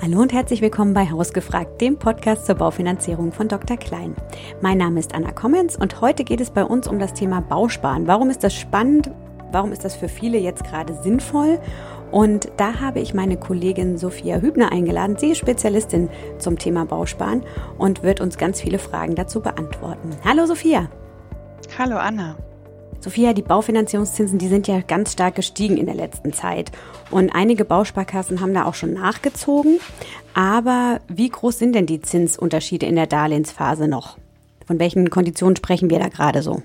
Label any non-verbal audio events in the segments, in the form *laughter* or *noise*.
Hallo und herzlich willkommen bei Hausgefragt, dem Podcast zur Baufinanzierung von Dr. Klein. Mein Name ist Anna Kommens und heute geht es bei uns um das Thema Bausparen. Warum ist das spannend? Warum ist das für viele jetzt gerade sinnvoll? Und da habe ich meine Kollegin Sophia Hübner eingeladen. Sie ist Spezialistin zum Thema Bausparen und wird uns ganz viele Fragen dazu beantworten. Hallo Sophia. Hallo Anna. Sophia, die Baufinanzierungszinsen, die sind ja ganz stark gestiegen in der letzten Zeit. Und einige Bausparkassen haben da auch schon nachgezogen. Aber wie groß sind denn die Zinsunterschiede in der Darlehensphase noch? Von welchen Konditionen sprechen wir da gerade so?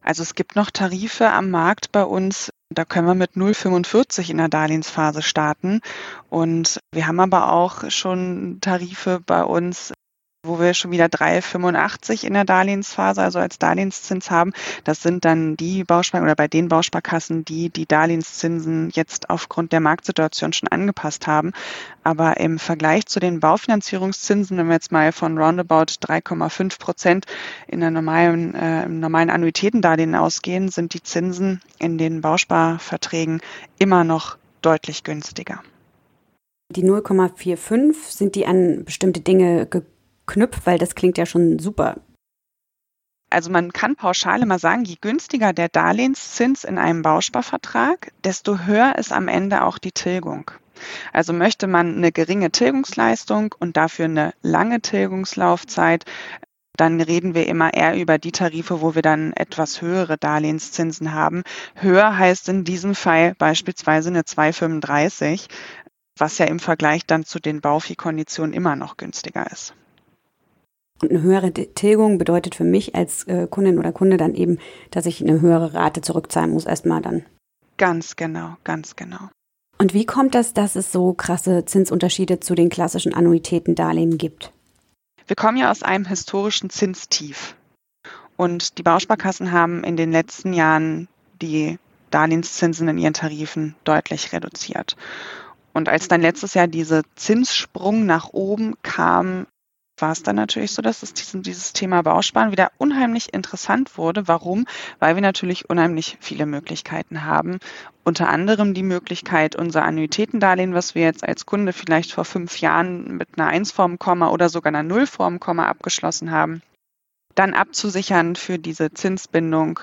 Also es gibt noch Tarife am Markt bei uns, da können wir mit 0,45 in der Darlehensphase starten. Und wir haben aber auch schon Tarife bei uns, wo wir schon wieder 3,85 in der Darlehensphase, also als Darlehenszins haben. Das sind dann die Bausparkassen oder bei den Bausparkassen, die die Darlehenszinsen jetzt aufgrund der Marktsituation schon angepasst haben. Aber im Vergleich zu den Baufinanzierungszinsen, wenn wir jetzt mal von roundabout 3,5 Prozent in der normalen, äh, im normalen Annuitätendarlehen ausgehen, sind die Zinsen in den Bausparverträgen immer noch deutlich günstiger. Die 0,45 sind die an bestimmte Dinge gebunden knüpft, weil das klingt ja schon super. Also man kann pauschal immer sagen, je günstiger der Darlehenszins in einem Bausparvertrag, desto höher ist am Ende auch die Tilgung. Also möchte man eine geringe Tilgungsleistung und dafür eine lange Tilgungslaufzeit, dann reden wir immer eher über die Tarife, wo wir dann etwas höhere Darlehenszinsen haben. Höher heißt in diesem Fall beispielsweise eine 2,35, was ja im Vergleich dann zu den Baufi-Konditionen immer noch günstiger ist. Und eine höhere Tilgung bedeutet für mich als äh, Kundin oder Kunde dann eben, dass ich eine höhere Rate zurückzahlen muss, erstmal dann. Ganz genau, ganz genau. Und wie kommt das, dass es so krasse Zinsunterschiede zu den klassischen Annuitätendarlehen gibt? Wir kommen ja aus einem historischen Zinstief. Und die Bausparkassen haben in den letzten Jahren die Darlehenszinsen in ihren Tarifen deutlich reduziert. Und als dann letztes Jahr dieser Zinssprung nach oben kam, war es dann natürlich so, dass es diesen, dieses Thema Bausparen wieder unheimlich interessant wurde. Warum? Weil wir natürlich unheimlich viele Möglichkeiten haben. Unter anderem die Möglichkeit, unser Annuitätendarlehen, was wir jetzt als Kunde vielleicht vor fünf Jahren mit einer Einsformkomma oder sogar einer Nullformkomma abgeschlossen haben, dann abzusichern für diese Zinsbindung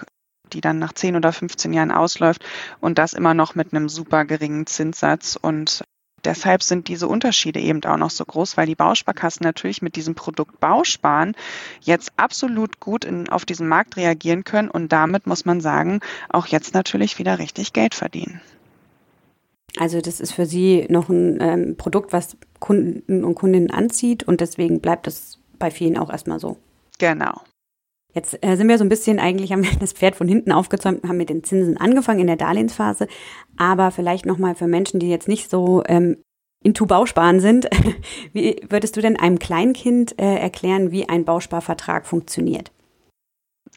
die dann nach 10 oder 15 Jahren ausläuft und das immer noch mit einem super geringen Zinssatz und deshalb sind diese Unterschiede eben auch noch so groß, weil die Bausparkassen natürlich mit diesem Produkt Bausparen jetzt absolut gut in, auf diesen Markt reagieren können und damit muss man sagen, auch jetzt natürlich wieder richtig Geld verdienen. Also das ist für Sie noch ein ähm, Produkt, was Kunden und Kundinnen anzieht und deswegen bleibt es bei vielen auch erstmal so. Genau. Jetzt äh, sind wir so ein bisschen, eigentlich haben wir das Pferd von hinten aufgezäumt und haben mit den Zinsen angefangen in der Darlehensphase. Aber vielleicht nochmal für Menschen, die jetzt nicht so ähm, into Bausparen sind, *laughs* wie würdest du denn einem Kleinkind äh, erklären, wie ein Bausparvertrag funktioniert?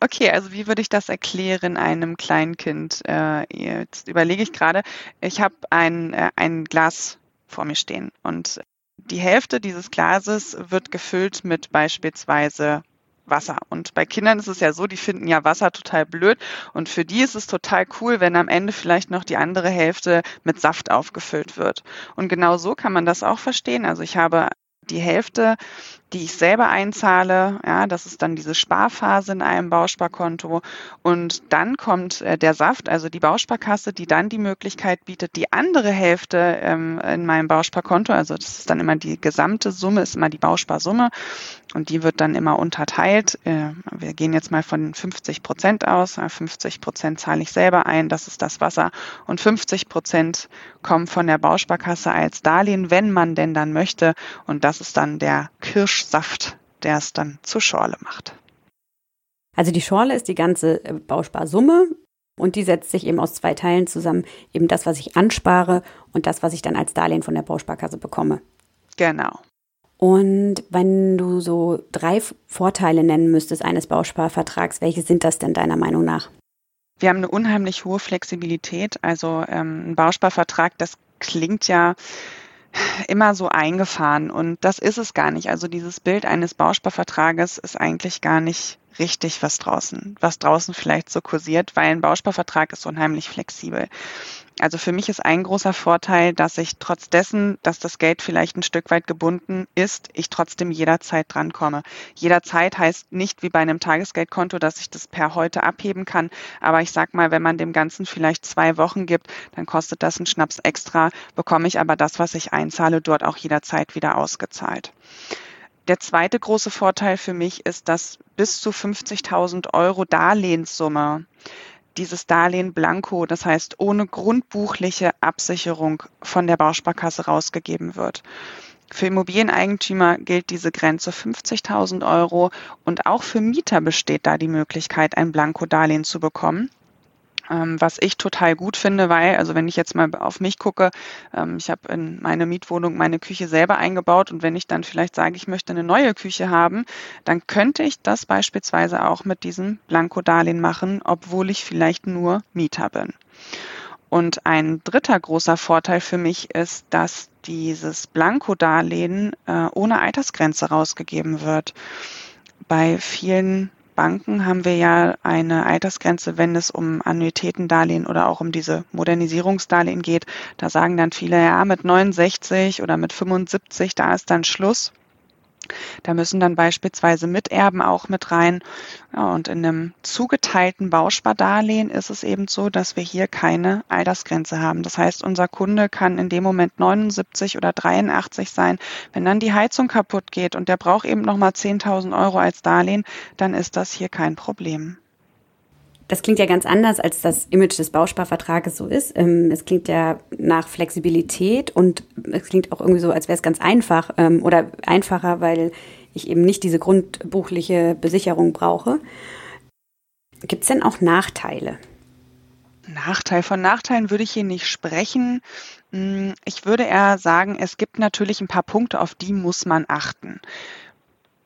Okay, also wie würde ich das erklären einem Kleinkind? Äh, jetzt überlege ich gerade, ich habe ein, äh, ein Glas vor mir stehen und die Hälfte dieses Glases wird gefüllt mit beispielsweise Wasser. Und bei Kindern ist es ja so, die finden ja Wasser total blöd. Und für die ist es total cool, wenn am Ende vielleicht noch die andere Hälfte mit Saft aufgefüllt wird. Und genau so kann man das auch verstehen. Also ich habe die Hälfte die ich selber einzahle. Ja, das ist dann diese Sparphase in einem Bausparkonto. Und dann kommt äh, der Saft, also die Bausparkasse, die dann die Möglichkeit bietet, die andere Hälfte ähm, in meinem Bausparkonto, also das ist dann immer die gesamte Summe, ist immer die Bausparsumme und die wird dann immer unterteilt. Äh, wir gehen jetzt mal von 50 Prozent aus. 50 Prozent zahle ich selber ein, das ist das Wasser. Und 50 Prozent kommen von der Bausparkasse als Darlehen, wenn man denn dann möchte. Und das ist dann der Kirsch Kirschsaft, der es dann zur Schorle macht. Also die Schorle ist die ganze äh, Bausparsumme und die setzt sich eben aus zwei Teilen zusammen. Eben das, was ich anspare und das, was ich dann als Darlehen von der Bausparkasse bekomme. Genau. Und wenn du so drei Vorteile nennen müsstest eines Bausparvertrags, welche sind das denn deiner Meinung nach? Wir haben eine unheimlich hohe Flexibilität. Also ähm, ein Bausparvertrag, das klingt ja immer so eingefahren und das ist es gar nicht. Also dieses Bild eines Bausparvertrages ist eigentlich gar nicht richtig, was draußen, was draußen vielleicht so kursiert, weil ein Bausparvertrag ist unheimlich flexibel. Also für mich ist ein großer Vorteil, dass ich trotz dessen, dass das Geld vielleicht ein Stück weit gebunden ist, ich trotzdem jederzeit drankomme. Jederzeit heißt nicht wie bei einem Tagesgeldkonto, dass ich das per heute abheben kann. Aber ich sag mal, wenn man dem Ganzen vielleicht zwei Wochen gibt, dann kostet das einen Schnaps extra, bekomme ich aber das, was ich einzahle, dort auch jederzeit wieder ausgezahlt. Der zweite große Vorteil für mich ist, dass bis zu 50.000 Euro Darlehenssumme dieses Darlehen blanko, das heißt ohne grundbuchliche Absicherung von der Bausparkasse rausgegeben wird. Für Immobilieneigentümer gilt diese Grenze 50.000 Euro und auch für Mieter besteht da die Möglichkeit, ein Blanko-Darlehen zu bekommen was ich total gut finde, weil, also wenn ich jetzt mal auf mich gucke, ähm, ich habe in meine Mietwohnung meine Küche selber eingebaut und wenn ich dann vielleicht sage, ich möchte eine neue Küche haben, dann könnte ich das beispielsweise auch mit diesem Blanko-Darlehen machen, obwohl ich vielleicht nur Mieter bin. Und ein dritter großer Vorteil für mich ist, dass dieses Blanko-Darlehen äh, ohne Altersgrenze rausgegeben wird. Bei vielen Banken haben wir ja eine Altersgrenze, wenn es um Annuitätendarlehen oder auch um diese Modernisierungsdarlehen geht. Da sagen dann viele, ja, mit 69 oder mit 75, da ist dann Schluss. Da müssen dann beispielsweise Miterben auch mit rein. Und in einem zugeteilten Bauspardarlehen ist es eben so, dass wir hier keine Altersgrenze haben. Das heißt, unser Kunde kann in dem Moment 79 oder 83 sein. Wenn dann die Heizung kaputt geht und der braucht eben nochmal 10.000 Euro als Darlehen, dann ist das hier kein Problem. Das klingt ja ganz anders, als das Image des Bausparvertrages so ist. Ähm, es klingt ja nach Flexibilität und es klingt auch irgendwie so, als wäre es ganz einfach ähm, oder einfacher, weil ich eben nicht diese grundbuchliche Besicherung brauche. Gibt es denn auch Nachteile? Nachteil von Nachteilen würde ich hier nicht sprechen. Hm, ich würde eher sagen, es gibt natürlich ein paar Punkte, auf die muss man achten.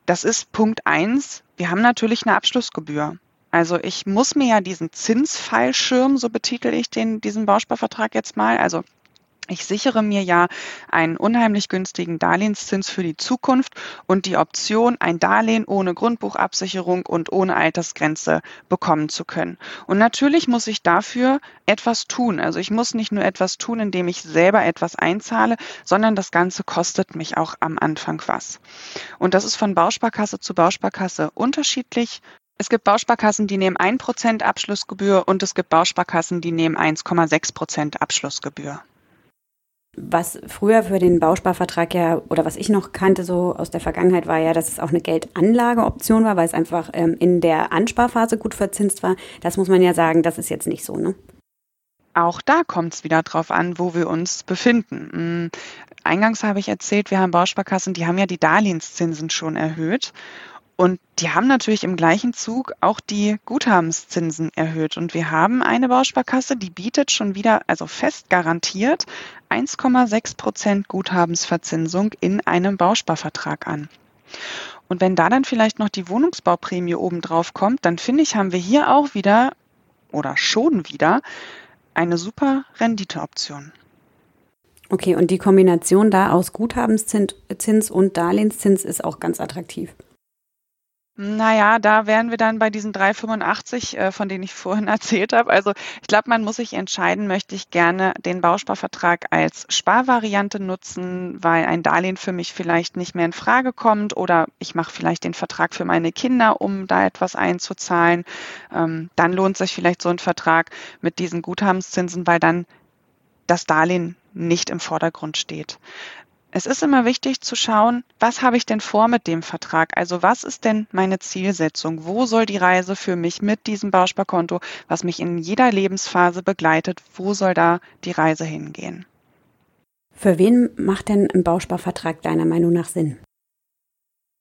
Das ist Punkt eins. Wir haben natürlich eine Abschlussgebühr. Also ich muss mir ja diesen Zinsfallschirm, so betitel ich den, diesen Bausparvertrag jetzt mal, also ich sichere mir ja einen unheimlich günstigen Darlehenszins für die Zukunft und die Option, ein Darlehen ohne Grundbuchabsicherung und ohne Altersgrenze bekommen zu können. Und natürlich muss ich dafür etwas tun. Also ich muss nicht nur etwas tun, indem ich selber etwas einzahle, sondern das Ganze kostet mich auch am Anfang was. Und das ist von Bausparkasse zu Bausparkasse unterschiedlich. Es gibt Bausparkassen, die nehmen 1% Abschlussgebühr und es gibt Bausparkassen, die nehmen 1,6% Abschlussgebühr. Was früher für den Bausparvertrag ja, oder was ich noch kannte so aus der Vergangenheit, war ja, dass es auch eine Geldanlageoption war, weil es einfach ähm, in der Ansparphase gut verzinst war. Das muss man ja sagen, das ist jetzt nicht so, ne? Auch da kommt es wieder drauf an, wo wir uns befinden. Hm, eingangs habe ich erzählt, wir haben Bausparkassen, die haben ja die Darlehenszinsen schon erhöht. Und die haben natürlich im gleichen Zug auch die Guthabenszinsen erhöht. Und wir haben eine Bausparkasse, die bietet schon wieder, also fest garantiert, 1,6 Prozent Guthabensverzinsung in einem Bausparvertrag an. Und wenn da dann vielleicht noch die Wohnungsbauprämie obendrauf kommt, dann finde ich, haben wir hier auch wieder oder schon wieder eine super Renditeoption. Okay, und die Kombination da aus Guthabenszins und Darlehenszins ist auch ganz attraktiv. Naja, da wären wir dann bei diesen 3,85, äh, von denen ich vorhin *laughs* erzählt habe. Also ich glaube, man muss sich entscheiden, möchte ich gerne den Bausparvertrag als Sparvariante nutzen, weil ein Darlehen für mich vielleicht nicht mehr in Frage kommt oder ich mache vielleicht den Vertrag für meine Kinder, um da etwas einzuzahlen. Ähm, dann lohnt sich vielleicht so ein Vertrag mit diesen Guthabenszinsen, weil dann das Darlehen nicht im Vordergrund steht. Es ist immer wichtig zu schauen, was habe ich denn vor mit dem Vertrag? Also was ist denn meine Zielsetzung? Wo soll die Reise für mich mit diesem Bausparkonto, was mich in jeder Lebensphase begleitet, wo soll da die Reise hingehen? Für wen macht denn ein Bausparvertrag deiner Meinung nach Sinn?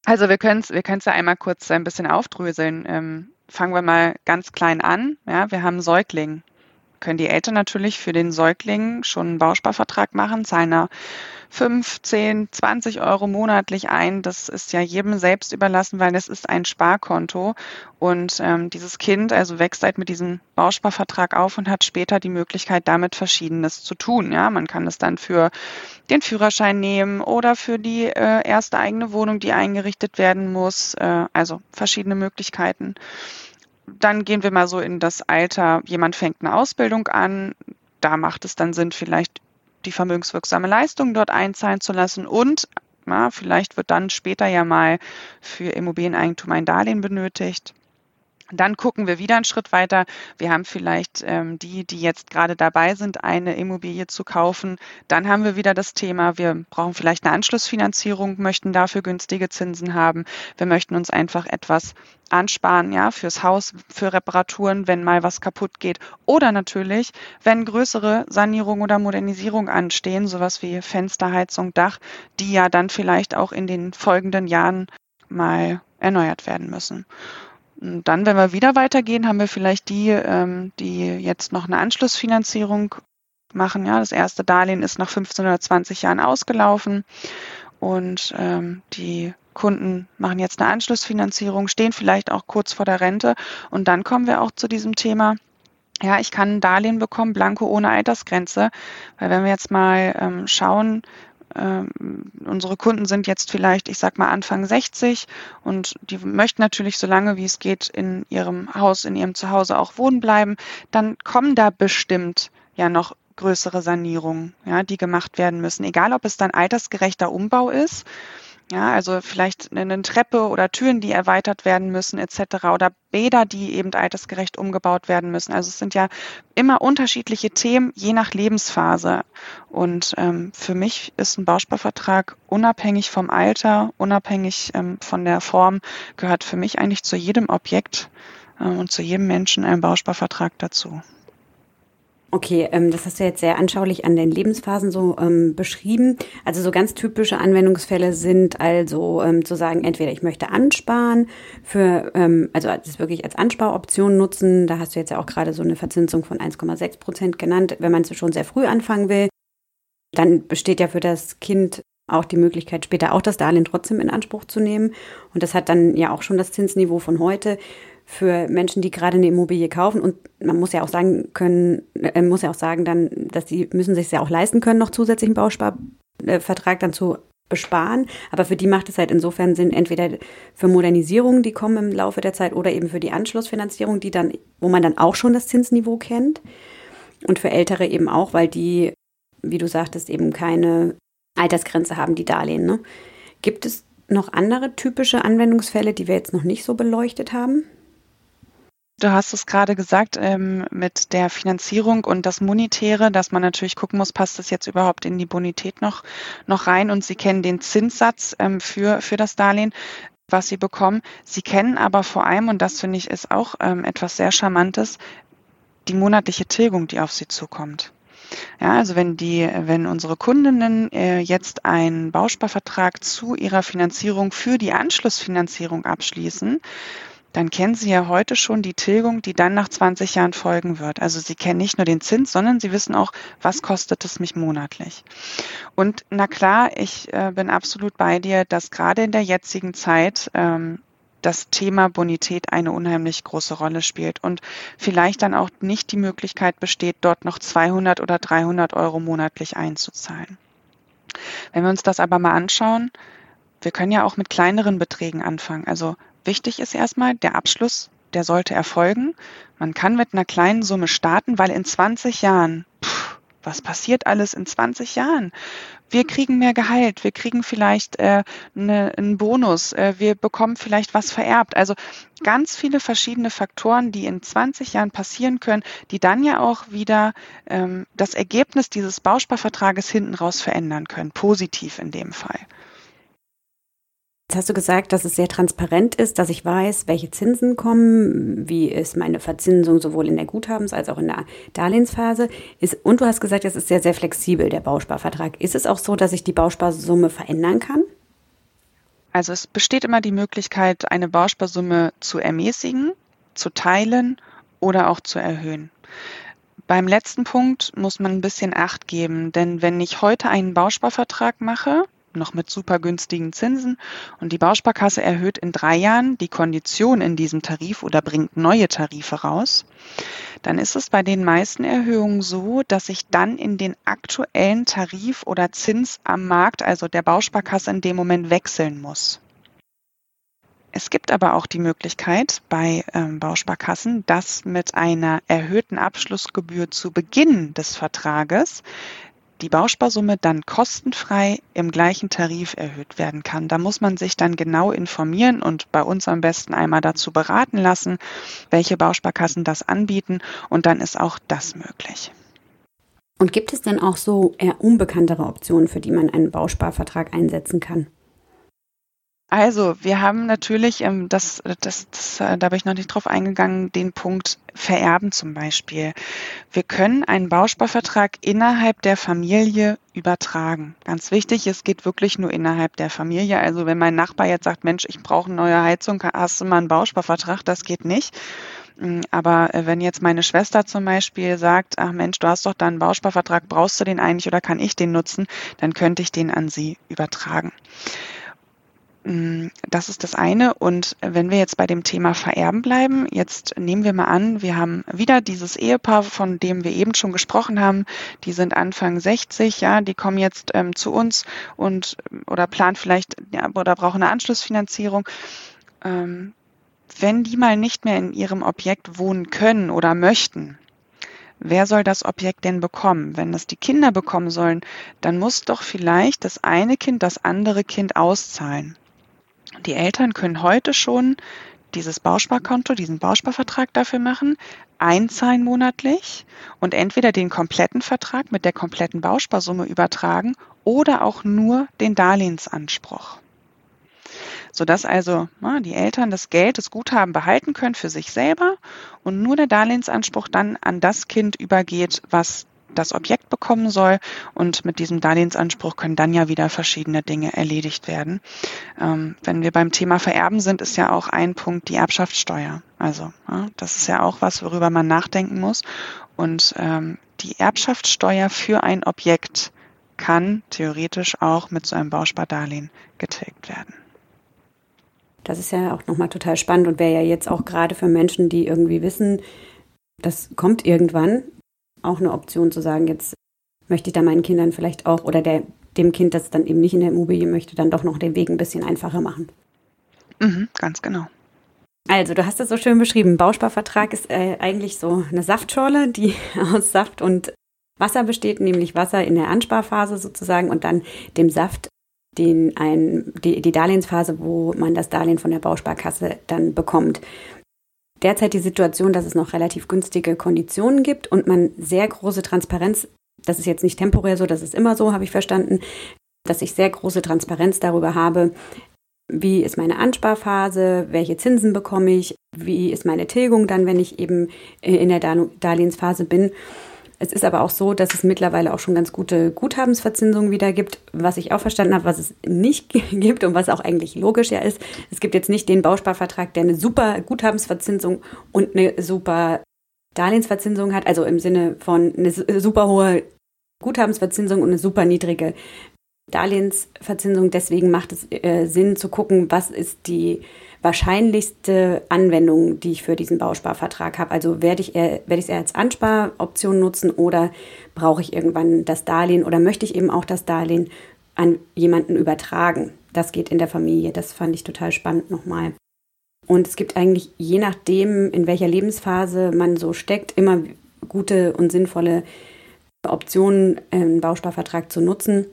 Also wir können es wir ja einmal kurz ein bisschen aufdröseln. Ähm, fangen wir mal ganz klein an. Ja, wir haben Säugling. Können die Eltern natürlich für den Säugling schon einen Bausparvertrag machen, zahlen da 5, 10, 20 Euro monatlich ein. Das ist ja jedem selbst überlassen, weil es ist ein Sparkonto. Und ähm, dieses Kind also wächst halt mit diesem Bausparvertrag auf und hat später die Möglichkeit, damit Verschiedenes zu tun. Ja, man kann es dann für den Führerschein nehmen oder für die äh, erste eigene Wohnung, die eingerichtet werden muss. Äh, also verschiedene Möglichkeiten. Dann gehen wir mal so in das Alter, jemand fängt eine Ausbildung an, da macht es dann Sinn, vielleicht die vermögenswirksame Leistung dort einzahlen zu lassen und ja, vielleicht wird dann später ja mal für Immobilieneigentum ein Darlehen benötigt. Dann gucken wir wieder einen Schritt weiter. Wir haben vielleicht ähm, die, die jetzt gerade dabei sind, eine Immobilie zu kaufen. Dann haben wir wieder das Thema, wir brauchen vielleicht eine Anschlussfinanzierung, möchten dafür günstige Zinsen haben. Wir möchten uns einfach etwas ansparen, ja, fürs Haus, für Reparaturen, wenn mal was kaputt geht. Oder natürlich, wenn größere Sanierung oder Modernisierung anstehen, sowas wie Fensterheizung, Dach, die ja dann vielleicht auch in den folgenden Jahren mal erneuert werden müssen. Und dann, wenn wir wieder weitergehen, haben wir vielleicht die, ähm, die jetzt noch eine Anschlussfinanzierung machen. Ja, das erste Darlehen ist nach 15 oder 20 Jahren ausgelaufen und ähm, die Kunden machen jetzt eine Anschlussfinanzierung, stehen vielleicht auch kurz vor der Rente und dann kommen wir auch zu diesem Thema. Ja, ich kann ein Darlehen bekommen, blanko ohne Altersgrenze, weil wenn wir jetzt mal ähm, schauen, ähm, unsere Kunden sind jetzt vielleicht, ich sag mal, Anfang 60 und die möchten natürlich so lange wie es geht in ihrem Haus, in ihrem Zuhause auch wohnen bleiben, dann kommen da bestimmt ja noch größere Sanierungen, ja, die gemacht werden müssen. Egal, ob es dann altersgerechter Umbau ist ja, also vielleicht eine Treppe oder Türen, die erweitert werden müssen, etc. Oder Bäder, die eben altersgerecht umgebaut werden müssen. Also es sind ja immer unterschiedliche Themen, je nach Lebensphase. Und ähm, für mich ist ein Bausparvertrag unabhängig vom Alter, unabhängig ähm, von der Form, gehört für mich eigentlich zu jedem Objekt äh, und zu jedem Menschen ein Bausparvertrag dazu. Okay, ähm, das hast du jetzt sehr anschaulich an den Lebensphasen so ähm, beschrieben. Also so ganz typische Anwendungsfälle sind also ähm, zu sagen, entweder ich möchte ansparen für, ähm, also das wirklich als Ansparoption nutzen. Da hast du jetzt ja auch gerade so eine Verzinsung von 1,6 Prozent genannt. Wenn man es schon sehr früh anfangen will, dann besteht ja für das Kind auch die Möglichkeit, später auch das Darlehen trotzdem in Anspruch zu nehmen. Und das hat dann ja auch schon das Zinsniveau von heute für Menschen, die gerade eine Immobilie kaufen. Und man muss ja auch sagen können, äh, muss ja auch sagen dann, dass die müssen sich ja auch leisten können, noch zusätzlichen Bausparvertrag dann zu besparen. Aber für die macht es halt insofern Sinn, entweder für Modernisierungen, die kommen im Laufe der Zeit, oder eben für die Anschlussfinanzierung, die dann, wo man dann auch schon das Zinsniveau kennt. Und für Ältere eben auch, weil die, wie du sagtest, eben keine Altersgrenze haben, die Darlehen. Ne? Gibt es noch andere typische Anwendungsfälle, die wir jetzt noch nicht so beleuchtet haben? Du hast es gerade gesagt ähm, mit der Finanzierung und das Monetäre, dass man natürlich gucken muss, passt das jetzt überhaupt in die Bonität noch, noch rein und Sie kennen den Zinssatz ähm, für, für das Darlehen was sie bekommen. Sie kennen aber vor allem, und das finde ich ist auch ähm, etwas sehr Charmantes, die monatliche Tilgung, die auf sie zukommt. Ja, also wenn die, wenn unsere Kundinnen äh, jetzt einen Bausparvertrag zu ihrer Finanzierung für die Anschlussfinanzierung abschließen, dann kennen Sie ja heute schon die Tilgung, die dann nach 20 Jahren folgen wird. Also Sie kennen nicht nur den Zins, sondern Sie wissen auch, was kostet es mich monatlich. Und na klar, ich äh, bin absolut bei dir, dass gerade in der jetzigen Zeit ähm, das Thema Bonität eine unheimlich große Rolle spielt und vielleicht dann auch nicht die Möglichkeit besteht, dort noch 200 oder 300 Euro monatlich einzuzahlen. Wenn wir uns das aber mal anschauen, wir können ja auch mit kleineren Beträgen anfangen. Also Wichtig ist erstmal, der Abschluss, der sollte erfolgen. Man kann mit einer kleinen Summe starten, weil in 20 Jahren, pff, was passiert alles in 20 Jahren? Wir kriegen mehr Gehalt, wir kriegen vielleicht äh, ne, einen Bonus, äh, wir bekommen vielleicht was vererbt. Also ganz viele verschiedene Faktoren, die in 20 Jahren passieren können, die dann ja auch wieder ähm, das Ergebnis dieses Bausparvertrages hinten raus verändern können, positiv in dem Fall. Jetzt hast du gesagt, dass es sehr transparent ist, dass ich weiß, welche Zinsen kommen, wie ist meine Verzinsung sowohl in der Guthabens- als auch in der Darlehensphase. Ist, und du hast gesagt, es ist sehr, sehr flexibel, der Bausparvertrag. Ist es auch so, dass ich die Bausparsumme verändern kann? Also es besteht immer die Möglichkeit, eine Bausparsumme zu ermäßigen, zu teilen oder auch zu erhöhen. Beim letzten Punkt muss man ein bisschen Acht geben, denn wenn ich heute einen Bausparvertrag mache, noch mit super günstigen Zinsen und die Bausparkasse erhöht in drei Jahren die Kondition in diesem Tarif oder bringt neue Tarife raus, dann ist es bei den meisten Erhöhungen so, dass ich dann in den aktuellen Tarif oder Zins am Markt, also der Bausparkasse in dem Moment wechseln muss. Es gibt aber auch die Möglichkeit bei ähm, Bausparkassen, dass mit einer erhöhten Abschlussgebühr zu Beginn des Vertrages die Bausparsumme dann kostenfrei im gleichen Tarif erhöht werden kann. Da muss man sich dann genau informieren und bei uns am besten einmal dazu beraten lassen, welche Bausparkassen das anbieten und dann ist auch das möglich. Und gibt es denn auch so eher unbekanntere Optionen, für die man einen Bausparvertrag einsetzen kann? Also, wir haben natürlich, ähm, das, das, das, äh, da bin ich noch nicht drauf eingegangen, den Punkt Vererben zum Beispiel. Wir können einen Bausparvertrag innerhalb der Familie übertragen. Ganz wichtig, es geht wirklich nur innerhalb der Familie. Also wenn mein Nachbar jetzt sagt, Mensch, ich brauche eine neue Heizung, hast du mal einen Bausparvertrag? Das geht nicht. Mm, aber äh, wenn jetzt meine Schwester zum Beispiel sagt, ach Mensch, du hast doch da einen Bausparvertrag, brauchst du den eigentlich oder kann ich den nutzen, dann könnte ich den an sie übertragen. Mm, das ist das eine. Und wenn wir jetzt bei dem Thema Vererben bleiben, jetzt nehmen wir mal an, wir haben wieder dieses Ehepaar, von dem wir eben schon gesprochen haben. Die sind Anfang 60, ja, die kommen jetzt ähm, zu uns und oder planen vielleicht ja, oder brauchen eine Anschlussfinanzierung. Ähm, wenn die mal nicht mehr in ihrem Objekt wohnen können oder möchten, wer soll das Objekt denn bekommen? Wenn das die Kinder bekommen sollen, dann muss doch vielleicht das eine Kind das andere Kind auszahlen. Die Eltern können heute schon dieses Bausparkonto, diesen Bausparvertrag dafür machen, einzahlen monatlich und entweder den kompletten Vertrag mit der kompletten Bausparsumme übertragen oder auch nur den Darlehensanspruch. Sodass also na, die Eltern das Geld, das Guthaben behalten können für sich selber und nur der Darlehensanspruch dann an das Kind übergeht, was das Objekt bekommen soll. Und mit diesem Darlehensanspruch können dann ja wieder verschiedene Dinge erledigt werden. Ähm, wenn wir beim Thema Vererben sind, ist ja auch ein Punkt die Erbschaftssteuer. Also ja, das ist ja auch was, worüber man nachdenken muss. Und ähm, die Erbschaftssteuer für ein Objekt kann theoretisch auch mit so einem Bauspardarlehen getilgt werden. Das ist ja auch nochmal total spannend und wäre ja jetzt auch gerade für Menschen, die irgendwie wissen, das kommt irgendwann, auch eine Option zu sagen, jetzt möchte ich da meinen Kindern vielleicht auch oder der, dem Kind, das dann eben nicht in der Immobilie möchte, dann doch noch den Weg ein bisschen einfacher machen. Mhm, ganz genau. Also, du hast es so schön beschrieben. Bausparvertrag ist äh, eigentlich so eine Saftschorle, die *laughs* aus Saft und Wasser besteht, nämlich Wasser in der Ansparphase sozusagen und dann dem Saft, den ein, die, die Darlehensphase, wo man das Darlehen von der Bausparkasse dann bekommt derzeit die Situation, dass es noch relativ günstige Konditionen gibt und man sehr große Transparenz, das ist jetzt nicht temporär so, das ist immer so, habe ich verstanden, dass ich sehr große Transparenz darüber habe, wie ist meine Ansparphase, welche Zinsen bekomme ich, wie ist meine Tilgung dann, wenn ich eben in der Darlehensphase bin. Es ist aber auch so, dass es mittlerweile auch schon ganz gute Guthabensverzinsungen wieder gibt, was ich auch verstanden habe, was es nicht *laughs* gibt und was auch eigentlich logisch ja ist. Es gibt jetzt nicht den Bausparvertrag, der eine super Guthabensverzinsung und eine super Darlehensverzinsung hat, also im Sinne von eine super hohe Guthabensverzinsung und eine super niedrige Darlehensverzinsung. Deswegen macht es äh, Sinn zu gucken, was ist die wahrscheinlichste Anwendung, die ich für diesen Bausparvertrag habe. Also werde ich, werde ich es eher als Ansparoption nutzen oder brauche ich irgendwann das Darlehen oder möchte ich eben auch das Darlehen an jemanden übertragen? Das geht in der Familie. Das fand ich total spannend nochmal. Und es gibt eigentlich, je nachdem, in welcher Lebensphase man so steckt, immer gute und sinnvolle Optionen, einen Bausparvertrag zu nutzen.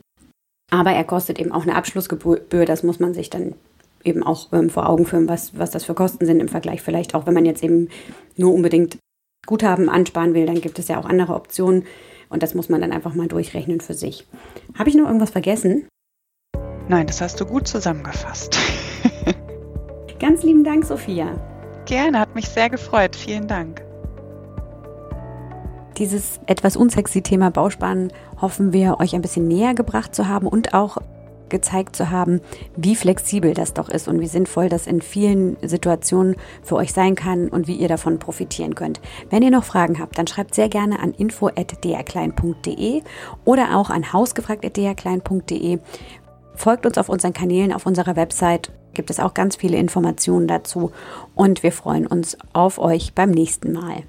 Aber er kostet eben auch eine Abschlussgebühr. Das muss man sich dann eben auch ähm, vor Augen führen, was, was das für Kosten sind im Vergleich. Vielleicht auch, wenn man jetzt eben nur unbedingt Guthaben ansparen will, dann gibt es ja auch andere Optionen. Und das muss man dann einfach mal durchrechnen für sich. Habe ich noch irgendwas vergessen? Nein, das hast du gut zusammengefasst. *laughs* Ganz lieben Dank, Sophia. Gerne, hat mich sehr gefreut. Vielen Dank. Dieses etwas unsexy Thema Bausparen hoffen wir euch ein bisschen näher gebracht zu haben und auch gezeigt zu haben, wie flexibel das doch ist und wie sinnvoll das in vielen Situationen für euch sein kann und wie ihr davon profitieren könnt. Wenn ihr noch Fragen habt, dann schreibt sehr gerne an info@drklein.de oder auch an hausgefragt@drklein.de. Folgt uns auf unseren Kanälen auf unserer Website, gibt es auch ganz viele Informationen dazu und wir freuen uns auf euch beim nächsten Mal.